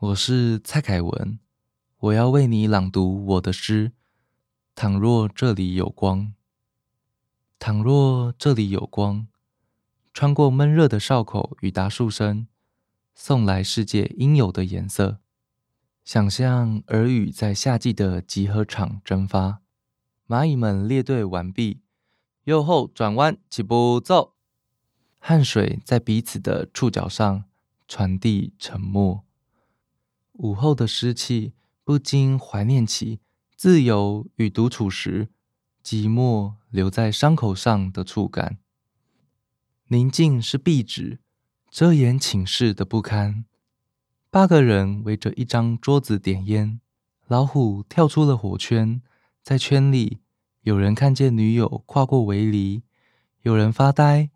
我是蔡凯文，我要为你朗读我的诗。倘若这里有光，倘若这里有光，穿过闷热的哨口与达树声，送来世界应有的颜色。想象耳语在夏季的集合场蒸发，蚂蚁们列队完毕，右后转弯，起步走。汗水在彼此的触角上传递沉默。午后的湿气不禁怀念起自由与独处时寂寞留在伤口上的触感。宁静是壁纸，遮掩寝室的不堪。八个人围着一张桌子点烟，老虎跳出了火圈，在圈里有人看见女友跨过围篱，有人发呆。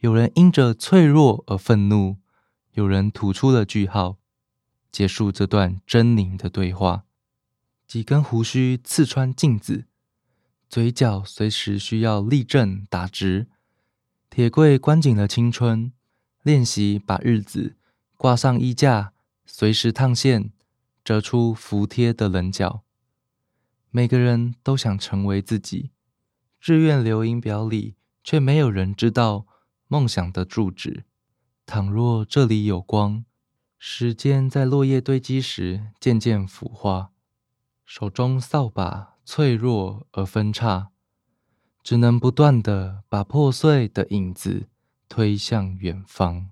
有人因着脆弱而愤怒，有人吐出了句号，结束这段狰狞的对话。几根胡须刺穿镜子，嘴角随时需要立正打直。铁柜关紧了青春，练习把日子挂上衣架，随时烫线，折出服帖的棱角。每个人都想成为自己，志愿留影表里却没有人知道。梦想的住址。倘若这里有光，时间在落叶堆积时渐渐腐化，手中扫把脆弱而分叉，只能不断的把破碎的影子推向远方。